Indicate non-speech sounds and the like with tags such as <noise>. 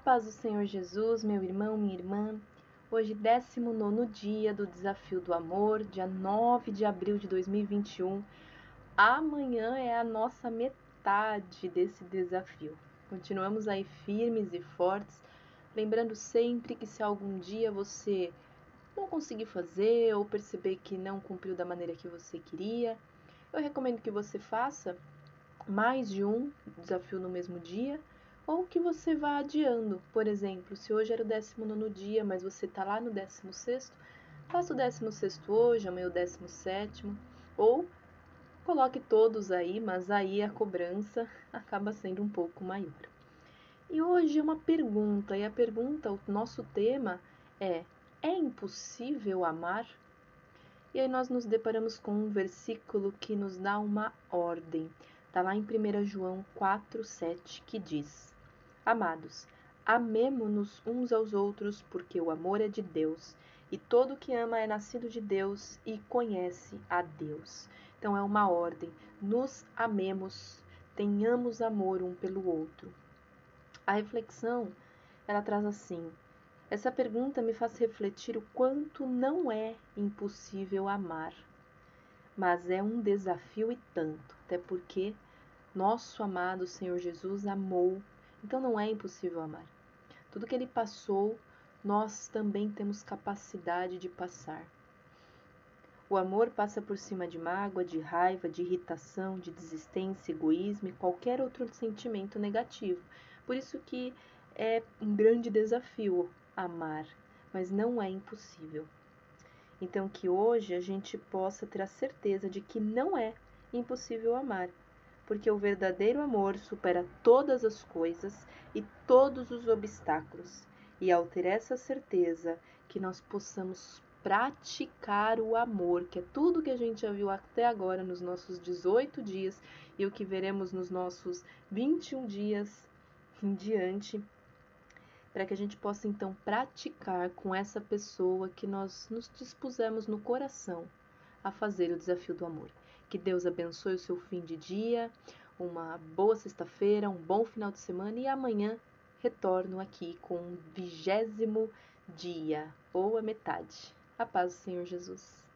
paz do Senhor Jesus, meu irmão, minha irmã. Hoje, 19 dia do Desafio do Amor, dia 9 de abril de 2021. Amanhã é a nossa metade desse desafio. Continuamos aí firmes e fortes, lembrando sempre que se algum dia você não conseguir fazer ou perceber que não cumpriu da maneira que você queria, eu recomendo que você faça mais de um desafio no mesmo dia ou que você vá adiando. Por exemplo, se hoje era o 19 dia, mas você está lá no 16, faça o 16 hoje, amanhã o 17, ou coloque todos aí, mas aí a cobrança <laughs> acaba sendo um pouco maior. E hoje é uma pergunta, e a pergunta, o nosso tema é: é impossível amar? E aí nós nos deparamos com um versículo que nos dá uma ordem. Está lá em 1 João 4, 7, que diz: Amados, amemo-nos uns aos outros, porque o amor é de Deus, e todo que ama é nascido de Deus e conhece a Deus. Então é uma ordem: nos amemos, tenhamos amor um pelo outro. A reflexão, ela traz assim: essa pergunta me faz refletir o quanto não é impossível amar, mas é um desafio e tanto, até porque nosso amado Senhor Jesus amou então não é impossível amar. Tudo que ele passou, nós também temos capacidade de passar. O amor passa por cima de mágoa, de raiva, de irritação, de desistência, egoísmo e qualquer outro sentimento negativo. Por isso que é um grande desafio amar, mas não é impossível. Então que hoje a gente possa ter a certeza de que não é impossível amar, porque o verdadeiro amor supera todas as coisas e todos os obstáculos. E ao ter essa certeza, que nós possamos praticar o amor, que é tudo que a gente já viu até agora nos nossos 18 dias e o que veremos nos nossos 21 dias em diante, para que a gente possa então praticar com essa pessoa que nós nos dispusemos no coração a fazer o desafio do amor. Que Deus abençoe o seu fim de dia, uma boa sexta-feira, um bom final de semana e amanhã retorno aqui com o vigésimo dia, ou a metade. A paz do Senhor Jesus.